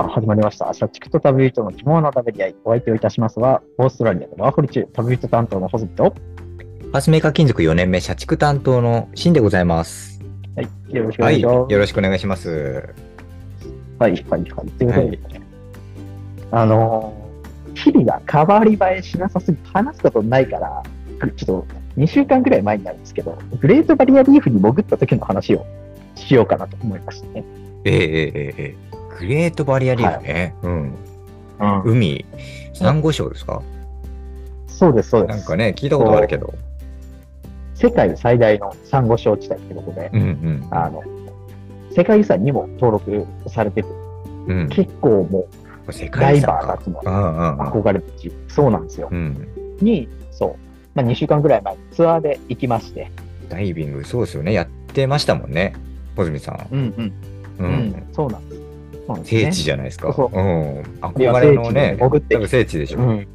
さあ、始まりました。社畜と旅人の肝の食べり合い。お相手をいたしますは、オーストラリアでワーホリ中、旅人担当のホズミと、ファスメーカー金属4年目社畜担当のシンでございます。はい、よろしくおはい、願いします。よろしくお願いします。はい、はい、はい。ということで、あのー、日々が変わり映えしなさすぎて話すことないから、ちょっと2週間くらい前になるんですけど、グレートバリアリーフに潜った時の話をしようかなと思いましたね。ええええええグレートバリアリーフね。うん。うん、海、サンゴ礁ですか？そうです、そうです。なんかね、聞いたことあるけど。世界最大のサンゴ礁地帯ってことで、うんうん。あの、世界遺産にも登録されてて、うん、結構もう世ダイ。バーたちのうんうんうん憧れる地、そうなんですよ。うん。に、そう、まあ、2週間ぐらい前にツアーで行きまして、ダイビング、そうですよね。やってましたもんね。穂積さん。うんうん、う。うんうなん。そうなんね聖地じゃないですか。そううん。いや憧れのね、潜って聖地でしょ。うん。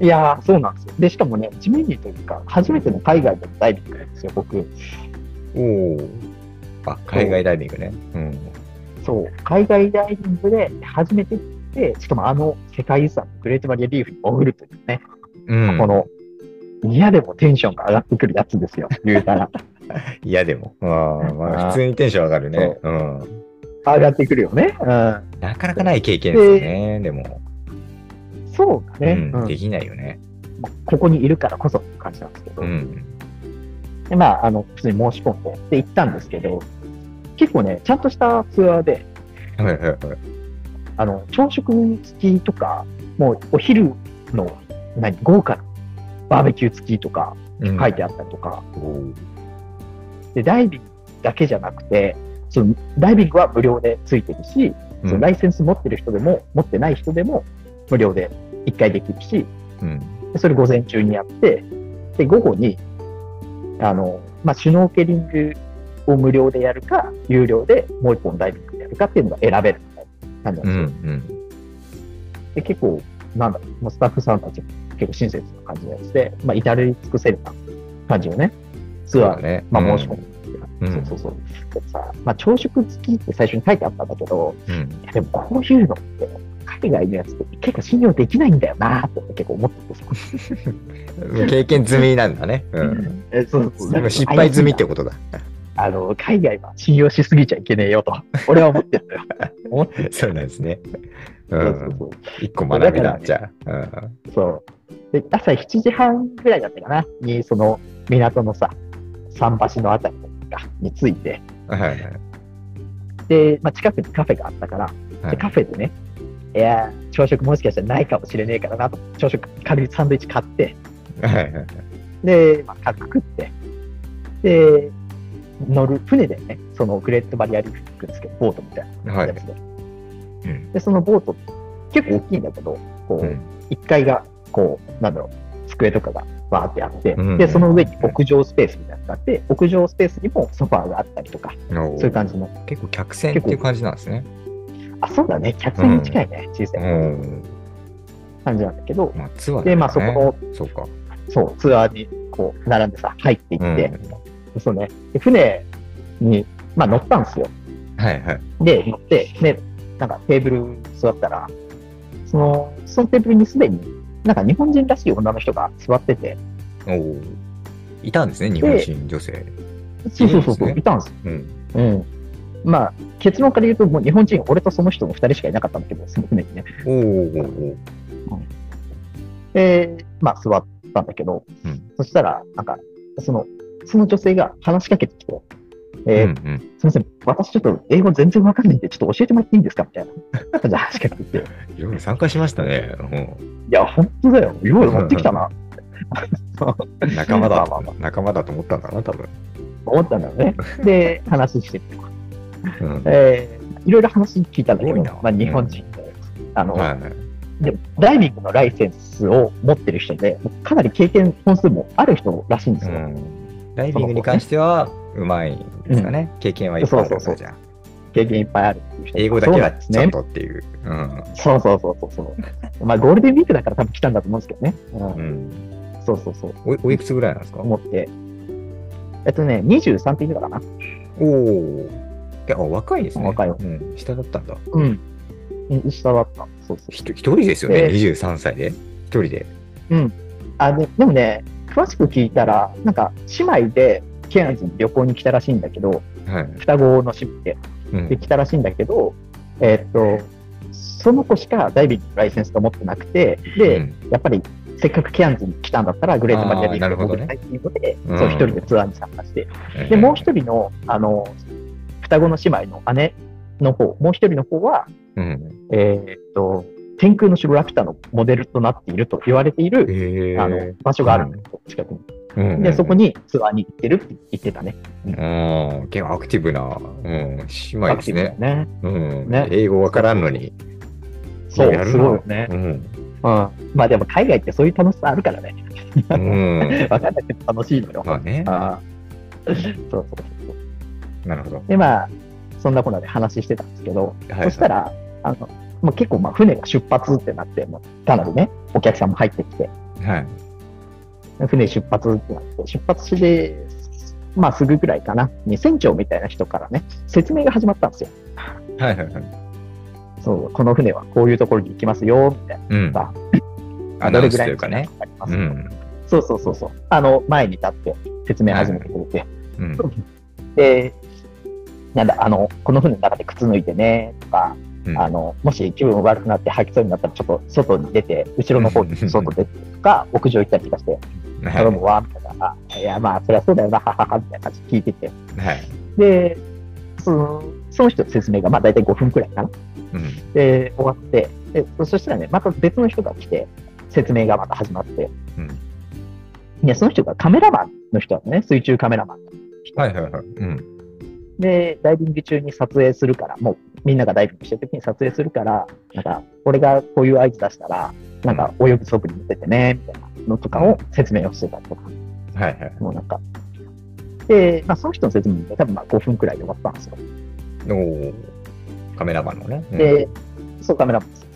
いやー、そうなんですよ。で、しかもね、地面にというか、初めての海外でのダイビングなんですよ、僕。おお。あ、海外ダイビングね。うん。そう、海外ダイビングで初めて行って、しかもあの世界遺産、グレートバリアリーフに潜るというね、うん。この、嫌でもテンションが上がってくるやつですよ、言うたら。嫌でも。あーまあ、普通にテンション上がるね。うん。上がってくるよね。うん。なかなかない経験ですよね、でも。そうだね、うんうんできないよね。ここにいるからこそって感じなんですけど。うん。で、まあ、あの、普通に申し込んで、で、行ったんですけど、結構ね、ちゃんとしたツアーで、はいはいはい。あの、朝食付きとか、もうお昼の、何、豪華なバーベキュー付きとかうん書いてあったりとか、おーで、ダイビングだけじゃなくて、そのダイビングは無料でついてるし、そのライセンス持ってる人でも、持ってない人でも無料で一回できるし、うん。でそれ午前中にやって、で、午後に、あの、まあ、シュノーケリングを無料でやるか、有料でもう一本ダイビングやるかっていうのが選べるみたいな感じうなんですよ。ん。で、結構、なんだろう、もうスタッフさんたちも結構親切な感じのやつで、まあ、至れり尽くせるな感じをね、ツアーで、ね。まあ、うん申し込む。うんそうそうそう。でさ、まあ、朝食付きって最初に書いてあったんだけど、うん。いやでもこういうのって、海外のやつって結構信用できないんだよなって結構思っててさ。経験済みなんだね。うん。えそうそう失敗済みってことだ。あの、海外は信用しすぎちゃいけねえよと、俺は思ってるのよ。思ってる。そうなんですね。う。そうんそう一個学びだだか、らじゃあ。うんそう。そう。で、朝7時半ぐらいだったかな、に、その、港のさ、桟橋のあたりかに着いて、はいはい。で、まあ、近くにカフェがあったから、ではい。カフェでね、いやー、朝食もしかしたらないかもしれねえからなと、朝食軽いサンドイッチ買って、はいはいはい。で、まあ、軽く食って、で、乗る船でね、そのグレートバリアリーフに行くんですけど、ボートみたいなはいやつで。うん。で、そのボート、結構大きいんだけど、こう、うん。1階が、こう、なんだろう、机とかがバーってあって、うんで、その上に屋上スペースみたいなのがあって、屋上スペースにもソファーがあったりとか、そういう感じの。結構客船っていう感じなんですね。あ、そうだね、客船に近いね、小さういん。感じなんだけど、まあ、ツアーで、まあ、そこの、そうか。そう、ツアーに、こう、並んでさ、入っていって、うそうね、で船に、まあ、乗ったんですよ。はいはい。で、乗って、で、なんかテーブル座ったら、その、そのテーブルにすでに、なんか日本人らしい女の人が座ってて、おお。いたんですね、日本人女性。そうそうそうそう、いたんですよ。うん。うん。まあ、結論から言うと、もう日本人、俺とその人の二人しかいなかったんだけど、その船にね。おおおお。で、まあ、座ったんだけど、うんそしたら、なんか、その、その女性が話しかけてきて、えーうんうん。すみません、私ちょっと英語全然わかんないんで、ちょっと教えてもらっていいんですか？みたいな 感じで話しかけてきて、よく参加しましたね。いや、本当だよ。よう持ってきたな。うん仲間だまあまあま、仲間だと思ったんだな、多分。思ったんだよね。で、話してて、うん。えーいろいろ話聞いたんだけど、まあ、日本人で、あの、はいはい。でダイビングのライセンスを持ってる人で、かなり経験本数もある人らしいんですよ。うん。ダイビングに関しては、うまいんですかね。経験はいっぱいあるそうそうそうじゃあ。経験いっぱいある英語だけはちょっ。とっていう。うん。そうそうそうそうそう。まあ、ゴールデンウィークだから多分来たんだと思うんですけどね。うんうん。そうそうそう。おいおいくつぐらいなんですか？思って。えっとね、23って言うのかな。おお。いや、あ若いですね。若いようん。下だったんだ。うん。うん下だった。そうそう。一人ですよね、え23歳で。一人で。うん。あででもね、詳しく聞いたら、なんか姉妹でケアンズに旅行に来たらしいんだけど、はい。双子の姉妹でうんで来たらしいんだけど、えーっと、その子しかダイビングのライセンスが持ってなくて、で、うんやっぱりせっかくケアンズに来たんだったら、グレートバリアリーフを潜りたいっていうので、うんそう一人でツアーに参加して、で、もう一人の、あの、双子の姉妹の姉の方、もう一人の方は、うん。えーっと、天空の城ラピュタのモデルとなっていると言われている。あの場所があるんですよ、近くに。うんで、そこにツアーに行ってるって言ってたね。うん、結構アクティブな、うん、姉妹ですね。ね。うん、ね英語わからんのに。そうすごいよねう。ん。うん。まあでも海外ってそういう楽しさあるからね。うん。わかんなくて楽しいのよ。まあね。あーそうそうそう。なるほど。で、まあ、そんなこんなで話してたんですけど、はいそしたら、あの、もう結構まあ船が出発ってなって、もうかなりね、お客さんも入ってきて、はい。船出発ってなって、出発して、まあすぐぐらいかな、に船長みたいな人からね、説明が始まったんですよ。はいはいはい。そう、この船はこういうところに行きますよ、みたいうん。な。アナウンスというかね。ありますうん。そうそうそうそう。あの、前に立って説明始めてくれて、うん。で、なんだ、あの、この船の中で靴脱いでね、とか、うんあの、もし気分悪くなって吐きそうになったら、ちょっと外に出て、後ろの方に外出てとか、屋上行ったりとかして、はい頼むわ、みたいな、あいや、まあ、そりゃそうだよな、ははは、みたいな感じで聞いてて、はい。で、その、その人の説明が、まあ、大体5分くらいかな。うん。で、終わって、でそしたらね、また別の人が来て、説明がまた始まって、うんで、その人がカメラマンの人だったね、水中カメラマンの人。はいはいはい。うん。で、ダイビング中に撮影するから、もうみんながダイビングしてる時に撮影するから、なんか、俺がこういう合図出したら、なんか泳ぐ素振り見せてね、みたいなのとかを説明をしてたりとか、はいはい。もうなんか。で、まあ、その人の説明で多分まあ5分くらいで終わったんですよ。おーカメラマンのね。うんで、そうカメラマンの説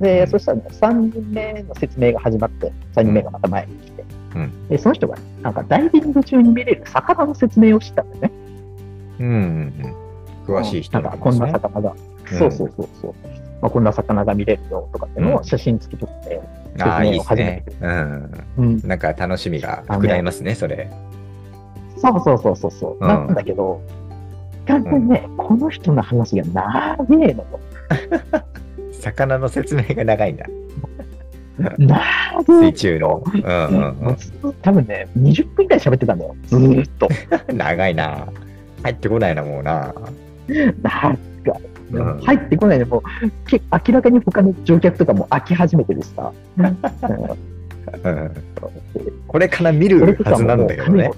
明。で、うんそしたらね、3人目の説明が始まって、3人目がまた前に来て、うんで、その人が、なんかダイビング中に見れる魚の説明をしてたんだよね。うんうんうん。詳しい人なんかこんな魚が、うんそうそうそうそう。まあ、こんな魚が見れるよとかっていうのうんを写真付き撮って、ああ、いいです説明を始めねて。うん。うん、なんか楽しみが膨らみますね、それ。そうそうそうそうそう、うんなんだけど、完全にね、この人の話が長えのよ。魚の説明が長いんだ。長水え中の。うんうんもうずっと多分ね、20分くらい喋ってたんだよ。ずーっと。うん。長いな。入ってこないな、もうな。なんか、うん入ってこないで、もう、け明らかに他の乗客とかも飽き始めてるしさ。うんうん。これから見るはずなんだけどね。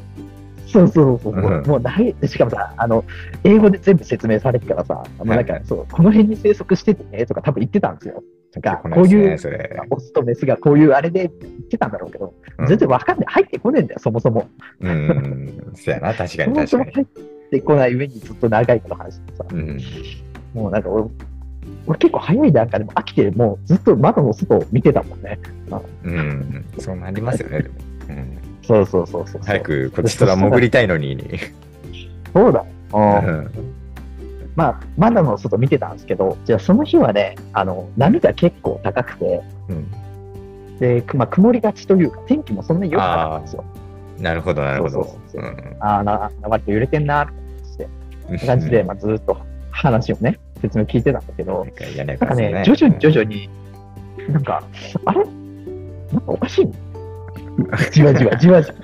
そうそうそうそう、うんもうない、しかもさ、あの、英語で全部説明されてからさ、もうなんか、そう、この辺に生息しててね、とか多分言ってたんですよ。こういう。オスとメスがこういうあれで言ってたんだろうけど、うん全然わかんない。入ってこねえんだよ、そもそも。うん。そやな、確かそに確かに。もそも入ってこない上にずっと長いこと話してさ、うん。もうなんか俺、俺結構早い段階でも飽きて、もうずっと窓の外を見てたもんね。うん。そうなりますよね、でも。うんそうそうそうそう。早。くこっちとら潜りたいのに。そうだ。ううんんまあ、窓の外見てたんですけど、じゃあその日はね、あの、波が結構高くて、うんで、くまあ、曇りがちというか、天気もそんなに良くなかったんですよ。なるほど、なるほどああー、な、割と揺れてんな、ってうん 感じで、まあ、ずっと話をね、説明聞いてたんだけどなん、かね、徐々に徐々に、なんか、あれ？なんかおかしいじわじわ、じわじわ。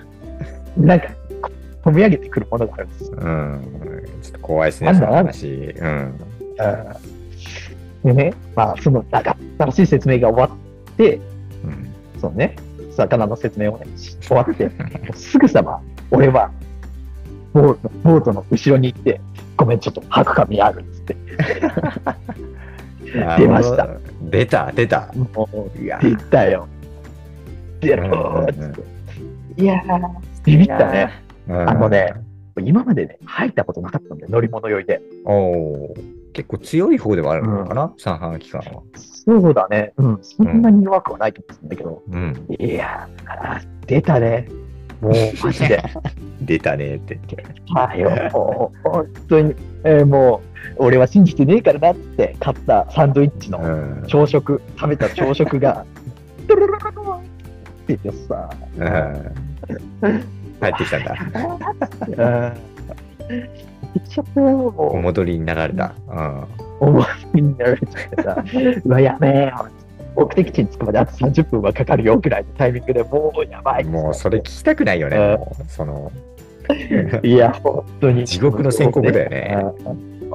なんか、こ込み上げてくるものがあるんですよ。うん。ちょっと怖いですね、その話。うん。でね、まあ、その長ったらしい説明が終わって、うんそのね、魚の説明をね、し終わって、すぐさま、俺は、ボートボートの後ろに行って、ごめん、ちょっと吐く髪あるっつって、出ました。出た、出た。もう、いや出たよ。出ろーっつって。いやー、ビビったね。。うんあのね、今までね、入ったことなかったんだよ、乗り物酔いで。おー結構強い方ではあるのかな、三半期間は。そうだね、うん、そんなに弱くはないと思うんだけど、うん。いやー、出たね。もうマジで。出たねって。はいよ、本当に、えーもう、俺は信じてねえからなって買ったサンドイッチのうん。朝食、食べた朝食が、ドロロロロロって言ってさ、うん帰ってきたんだ。ちゃったよ、おも戻りになられた。うん。う、思いになられちゃってさ、うわ、やべえよ、目的地に着くまであと30分はかかるよぐらいのタイミングでもうやばい。もうそれ聞きたくないよね。うんその、いや、本当に。地獄の宣告だよね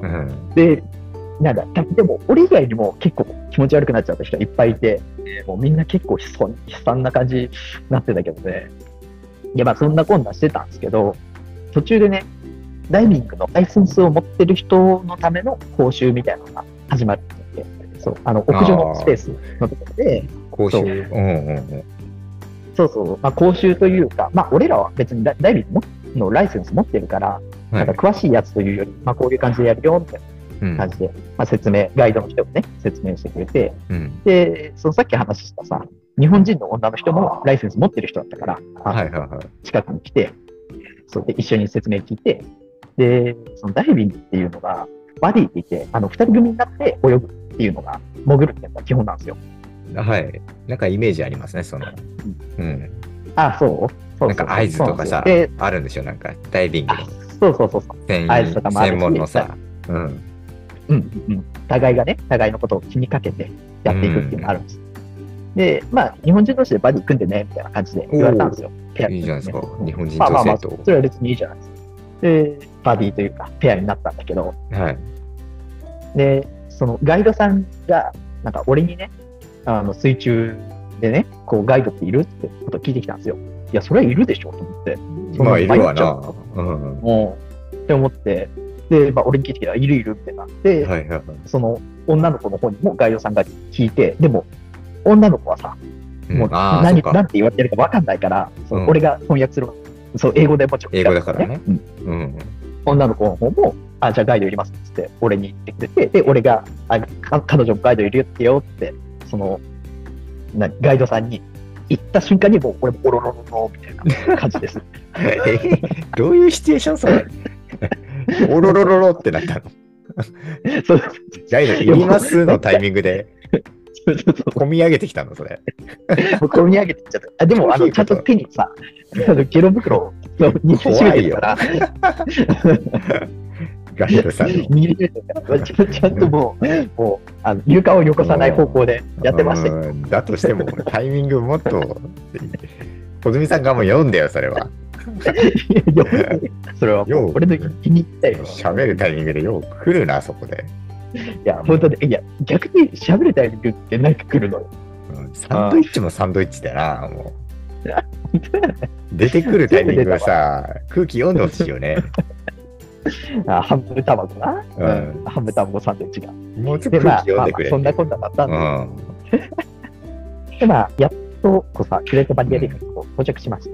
うんうん。で、なんだ、でも、俺以外にも結構気持ち悪くなっちゃった人いっぱいいて、もうみんな結構悲惨悲惨な感じになってたけどね。いや、まあそんなこんなしてたんですけど、途中でね、ダイビングのライセンスを持ってる人のための講習みたいなのが始まってて、そう、あの、屋上のスペースのところで、講習。そううんうんうん。そうそう、まあ講習というか、まあ俺らは別にダダイビングのライセンス持ってるから、はいなんか詳しいやつというより、まあこういう感じでやるよ、みたいうんな感じで、まあ説明、ガイドの人もね、説明してくれて、うん。で、そのさっき話したさ、日本人の女の人もライセンス持ってる人だったから、あはいはいはい。近くに来て、そうで一緒に説明聞いて、で、そのダイビングっていうのが、バディって言って、あの、二人組になって泳ぐっていうのが、潜るっていうのが基本なんですよ。はい。なんかイメージありますね、その。うん。あ、そう？そうそうなんか合図とかさあるんでしょ？なんかダイビングのそうそうそうそう。専合図とかもあるし専門のさ。うん。うんうん、互いがね、互いのことを気にかけてやっていくっていうのがあるんです。で、まあ、日本人同士でバディ組んでね、みたいな感じで言われたんですよ。ペアいいじゃないですか。日本人まあまあまあ。それは別にいいじゃないですか。で、バディというか、ペアになったんだけど、はい。で、そのガイドさんが、なんか俺にね、あの水中でね、こうガイドっているってことを聞いてきたんですよ。いや、それはいるでしょと思って。そんまあ、いるわなう。うん。もう、って思って、で、まあ、俺に聞いてきたら、いるいるってなって、はいはいはい。その女の子の方にもガイドさんが聞いて、でも、女の子はさ、もう何うか何て言われてるか分かんないから、そのうん俺が翻訳する、そう、英語でもちろん。英語だからねうんうん。女の子の方も、あ、じゃあガイドいりますっつって、俺に言ってくれて、で、俺が、あか彼女もガイドいるってよって、その、なガイドさんに言った瞬間にもう、俺もおろろろろみたいな感じです。え どういうシチュエーションそれ？おろろろろってなったの？そうガイドいりますのタイミングで。込み上げてきたのそれ。込み上げてっちゃった。あでも、あの、ちゃんと手にさ、あのゲロ袋を握りしめてるから、ガイドさんちゃんちゃんともう、もう、あの床をよこさない方向でやってましたよ。うんだとしても、タイミングもっと、小泉さんがもう読んだよ、それは。それは俺の気に入ったよ。喋るタイミングでよう来るな、そこで。いや、本当で、いや、逆に喋るタイミングってなんか来るのよ。うんサンドイッチもサンドイッチだな、もう。出てくるタイミングがさ、空気読んでほしいよね。あハム卵な、うんうんハム卵サンドイッチが。もうちょっで、まあ、と空気読くれ。そんなこんなだったんうで、ん。で、まあ、やっと、こうさ、グレートバリアリーフに到着しまし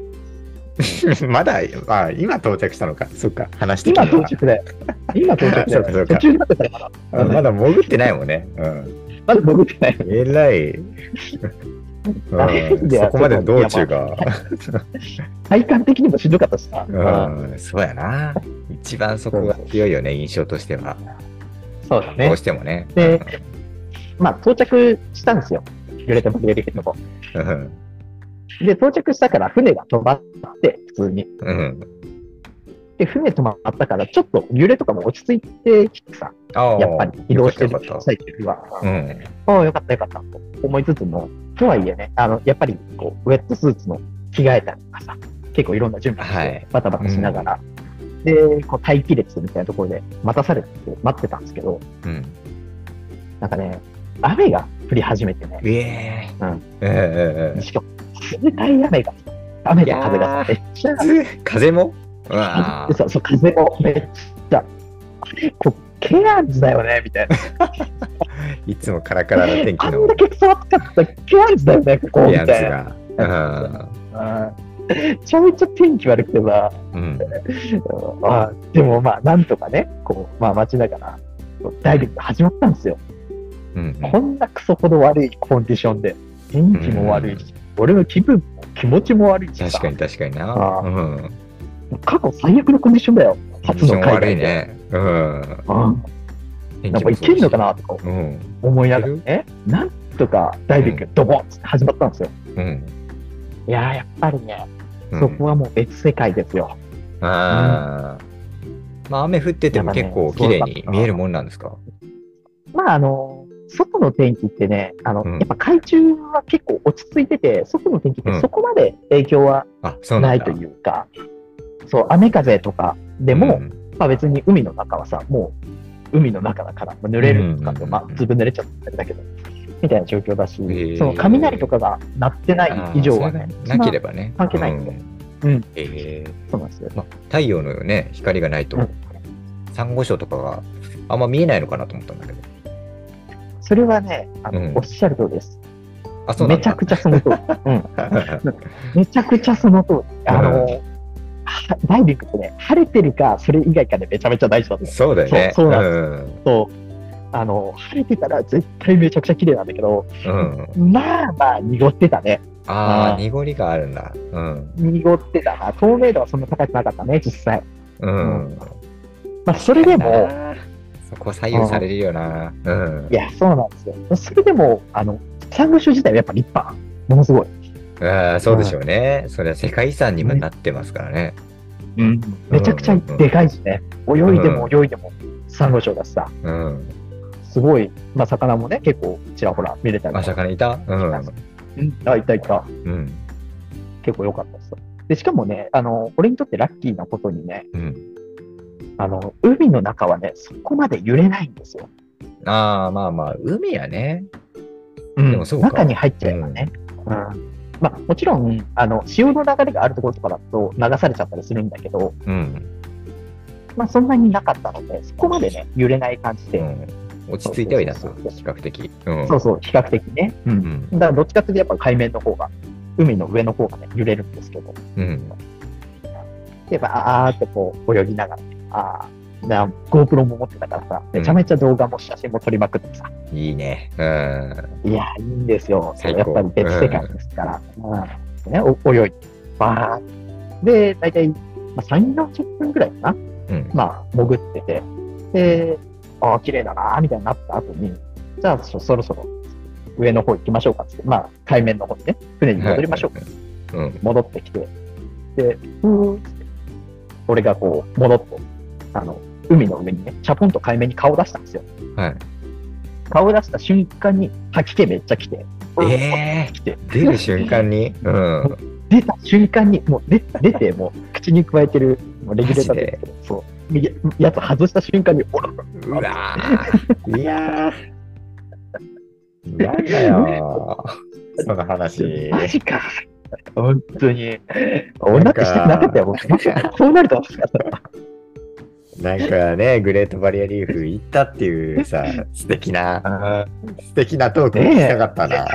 た。まだ、あ、今到着したのか？そっか、話して今到着だよ。今到着だそうかそうよ。か途中になってたから。まだ潜ってないもんね。うん。まだ潜ってない。えらい。うん、そこまでの道中が。体感的にもしんどかったしさ。うん、そうやな。一番そこが強いよね、印象としては。そうだねどう。してもね。でまあ、到着したんですよ。グレートバリアリーフのとこ。うん。で、到着したから船が止まって、普通に。うん。で、船止まったから、ちょっと揺れとかも落ち着いてきてさ、やっぱり移動してる最中は。たうん。ああ、よかったよかったと思いつつも、とはいえね、あの、やっぱり、こう、ウェットスーツの着替えたりとかさ、結構いろんな準備しはい。て、バタバタしながら、で、こう、待機列みたいなところで待たされて待ってたんですけど、うん。なんかね、雨が降り始めてね、ええ。うん。ええしかも、冷たい雨が、雨と風がさ、めっちゃ、ええ風もそうそう、風もめっちゃ、こう、ケアンズだよね、みたいな。いつもカラカラな天気あんのだけクソ暑かったケアンズだよね、ここ、みたいな。が。うんめちゃめちゃ天気悪くてさ、うん。うん。あでもまあ、なんとかね、こう、まあ待ちながら、ダイビング始まったんですよ。うん。こんなクソほど悪いコンディションで、天気も悪いし、俺の気分も気持ちも悪いしさ確かに確かにな。あうん。過去最悪のコンディションだよ。初の海外で。ね。うん。うんやっぱいけんのかなとかうん。思いながらね、なんとかダイビングドボンって始まったんですよ。うん。いやー、やっぱりね、うん。そこはもう別世界ですよ。ああ。まあ雨降ってても結構綺麗に見えるもんなんですか？まあ、あの、外の天気ってね、あの、うん。やっぱ海中は結構落ち着いてて、外の天気ってそこまで影響はないというか、そう、雨風とかでも、うん。まあ別に海の中はさ、もう海の中だから、まあ濡れるとかまあずぶ濡れちゃったりだけど、みたいな状況だし、ーその雷とかが鳴ってない以上はねなければね。関係ないんでうんうんええそうなんですよ。まあ、太陽のね、光がないとうん、サンゴ礁とかがあんま見えないのかなと思ったんだけど。それはね、あの、うんおっしゃる通りです。あ、そう。めちゃくちゃその通り。うん。めちゃくちゃその通り。あの、はダイビングってね、晴れてるか、それ以外かでめちゃめちゃ大事だと思う。そうだよね。そうそうなんんそうあの、晴れてたら絶対めちゃくちゃ綺麗なんだけど、うん。まあまあ濁ってたね。ああ、濁りがあるんだ。うん。濁ってたな。透明度はそんな高くなかったね、実際。うん。まあ、それでも、そこ左右されるよな。うんい。や、そうなんですよ。それでも、あの、サンゴ礁自体はやっぱ立派。ものすごい。ああ、そうでしょうね。それは世界遺産にもなってますからね。うん。めちゃくちゃでかいしね。泳いでも泳いでも、サンゴ礁だしさ。うん。すごい、まあ、魚もね、結構ちらほら見れたりあ、魚いた？うん。うんあ、いたいた。うん。結構良かったです。で、しかもね、あの、俺にとってラッキーなことにね、うん。あの、海の中はね、そこまで揺れないんですよ。ああ、まあまあ、海やね。うんでもそうか中に入っちゃえばね。うん。まあ、もちろん、あの、潮の流れがあるところとかだと流されちゃったりするんだけど、うん。まあ、そんなになかったので、そこまでね、揺れない感じで、うん落ち着いてはいたとそう比較的。うん。そうそう、比較的ね。う。うんん。だから、どっちかっていうと、やっぱ海面の方が、海の上の方がね、揺れるんですけど、うん。で、バーってこう、泳ぎながらね、ああ、な GoPro も持ってたからさ、めちゃめちゃ動画も写真も撮りまくってさ、いいね。うん。いや、いいんですよ。やっぱり別世界ですから。うんね、お泳いで、バーって。で、大体、まあ、3、40分くらいかな。うん。まあ、潜ってて。で、ああ、綺麗だな、みたいになった後に、じゃあ、そそろそろ上の方行きましょうかって、まあ、海面の方にね、船に戻りましょうか。うん。戻ってきて、で、ふーって、俺がこう、戻って、あの、海の上にね、チャポンと海面に顔出したんですよ。はい。顔出した瞬間に吐き気めっちゃ来て、ええ来て、出る瞬間に？うん。出た瞬間に、もう出出て、もう口に加えてる、もうレギュレーターでそう、右やつ外した瞬間に、おらうわーいやー。なんだよ。その話。マジか。本当に。俺だってしたくなかったよ、僕。まさかこうなるとは思わなかった。なんかね、グレートバリアリーフ行ったっていうさ、素敵な、素敵なトーク聞きたかったな。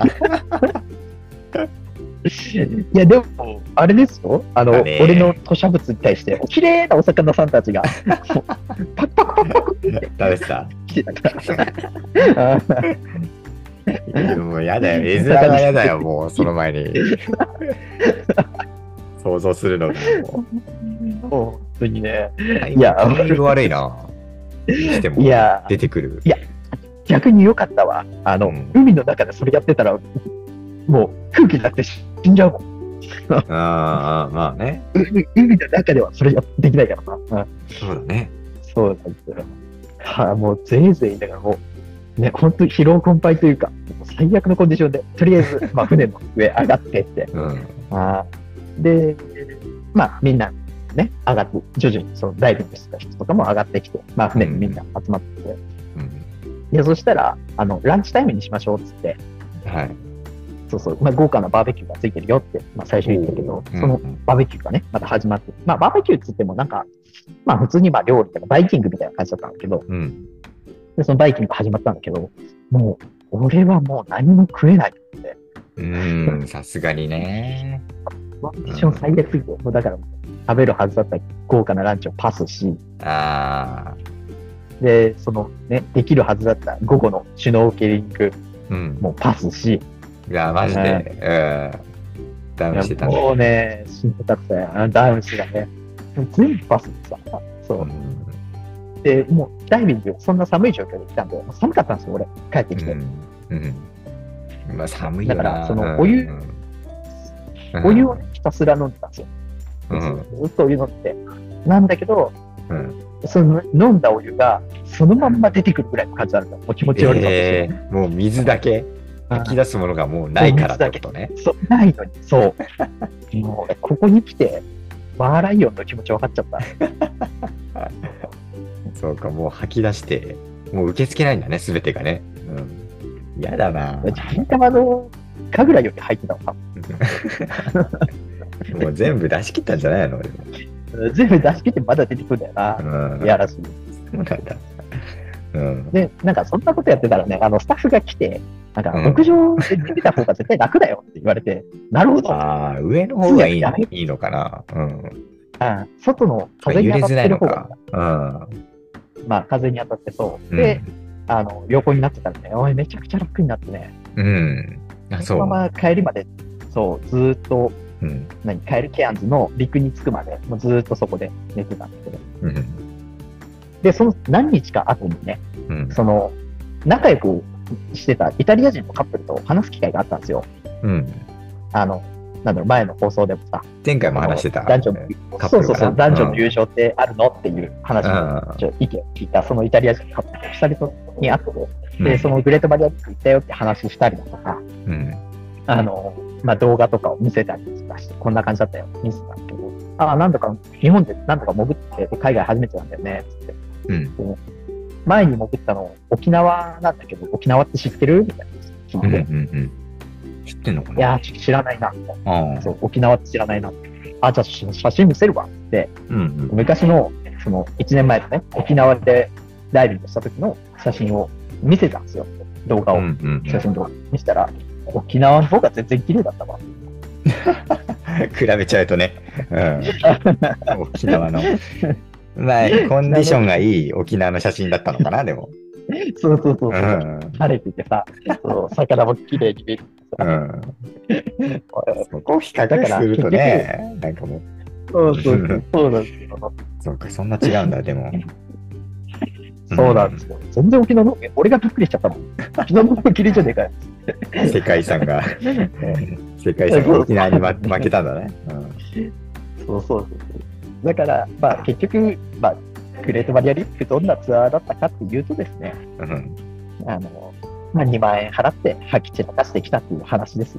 いや、でも、あれですよ。あの、俺の吐砂物に対して、綺麗なお魚さんたちが、パクパクパクパクって食べてた。来てたから。あーもうやだよ。絵面がやだよ、もうその前に。想像するのがももう本 当にね。う。いやタイミング悪いな。してもいや、出てくる。逆に良かったわ。あの、うん海の中でそれやってたら、もう空気になって死んじゃうもん。ああ、まあね。海海の中ではそれやできないからな。うんそうだね。そうなんですよ。はあ、もうぜいぜい言いながらもう、ね、本当に疲労困憊というか、もう最悪のコンディションで、とりあえず、まあ、船の上上がってって、うん。あーで、まあ、みんなね、上がって、徐々にそのダイビングしてた人とかも上がってきて、まあ、船にみんな集まってきて、うん。で、そしたら、あの、ランチタイムにしましょうっつって、はい。そうそう、まあ、豪華なバーベキューがついてるよって、まあ、最初言ったけど、そのうんバーベキューがね、また始まって、まあ、バーベキューっつってもなんか、まあ、普通にまあ、料理とかバイキングみたいな感じだったんだけど、うん。で、そのバイキングが始まったんだけど、もう、俺はもう何も食えないって。うん、さすがにね。コンディション最悪すぎて、もうだから、食べるはずだった豪華なランチをパスし、ああ。で、そのね、できるはずだった午後のシュノーケリングうん。もパスし、いや、マジで。ダウンしてたね。もうね、しんどかったよ。ダウンしてたね。全部バスでさ、そうう。んで、もうダイビング、そんな寒い状況で来たんで、寒かったんですよ、俺、帰ってきて。うんうんまあ寒い。だからそのお湯うんお湯をねひたすら飲んでたんですよ。うんずっとお湯飲んで。なんだけど、うんその飲んだお湯がそのまんま出てくるぐらいの感じなんだよ。もう気持ち悪かったんえですよ。ーもう水だけ？吐き出すものがもうないからってことね。そうないのに、そう。もう、ここに来て、ワーライオンの気持ち分かっちゃった。そうか、もう吐き出して、もう受け付けないんだね、すべてがね。うん。嫌だな。金玉の神楽より入ってたのか。も う全部出し切ったんじゃないの？全部出し切ってまだ出てくるんだよな。うん。いやらしい。そうなんだ。うん。で、なんかそんなことやってたらね、あの、スタッフが来て、なんかうん屋上で出てた方が絶対楽だよって言われて、なるほど。ああ、上の方がいいやめのいいのかな？うん。あ外の風に当たってる方が、。うん。まあ風に当たってそう。で、あの、横になってたらね、おい、めちゃくちゃ楽になってね、うん。そのまま帰りまで、そう、ずーっと、うん。何、帰るケアンズの陸に着くまで、もうずーっとそこで寝てたんだけど。うん。で、その何日か後にね、うん。その、仲良くしてたイタリア人のカップルと話す機会があったんですよ。うん。あの、なんだろう、前の放送でもさ、前回も話してた。男女のそうそうそう、男女の友情ってあるのっていう話うんを、意見を聞いた、そのイタリア人のカップルと久々に会って、うんで、そのグレートバリアリック行ったよって話したりだとか、うん。あの、まあ、動画とかを見せたりとかして、こんな感じだったよ、見せたけど、ああ、なんとか、日本でなんとか潜ってて、海外初めてなんだよね、つって。うん。前に潜ったの、沖縄なんだけど、沖縄って知ってる？みたいなうん。う聞いん。て、うん。知ってんのかな？いやー、知らないな、みたいあな。そう、沖縄って知らないな。あ、じゃあ写写真見せるわ、って。うん。うん。昔の、その、1年前のね、沖縄でダイビングした時の写真を見せたんですよ。動画を、うん。うん。写真動画見せたら、沖縄の方が全然綺麗だったわ。比べちゃうとね。うん。沖縄の。まあ、コンディションがいい沖縄の写真だったのかな、でも。そうそうそうそう。うん。晴れててさ、そう魚も綺麗に見える。うん。そこを比較するとね、なんかもう、そうそうそう。そうなんですよ。そうか、そんな違うんだ、でも。そうなんですよ。全然沖縄の俺がびっくりしちゃったもん。沖縄の方が綺麗じゃねえかよ。世界遺産が、世界遺産が沖縄に、ま、負けたんだね。そうそうそう。だから、まあ結局、まあ、グレートバリアリップどんなツアーだったかっていうとですね、うん。うんあの、まあ2万円払って吐き散らかしてきたっていう話です。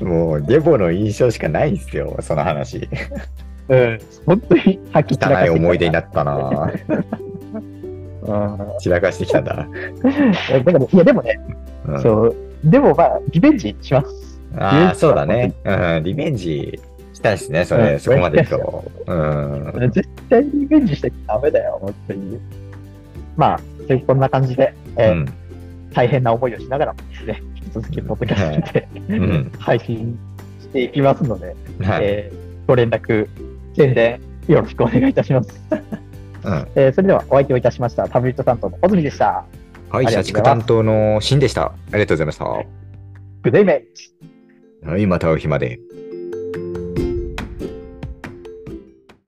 もう、デボの印象しかないんですよ、その話。うん。本当に吐き。汚い思い出になったなうん。散らかしてきたんだ。だから、いやでもね、うん、そう、でもまあ、リベンジします。ああ、そうだね。うん、リベンジしたいですね、それ、うんそこまでいくと。うん。絶対リベンジしなきゃダメだよ、本当に。まあ、そういうこんな感じで、えーうん大変な思いをしながらもですね、引き続きポッドキャストで、うん 配信していきますので、はい。えーご連絡、宣伝、よろしくお願いいたします。うんえーそれではお相手をいたしました、タブレット担当の小泉でした。はい、社畜担当のシンでした。ありがとうございました。グデイメイはい、また会う日まで。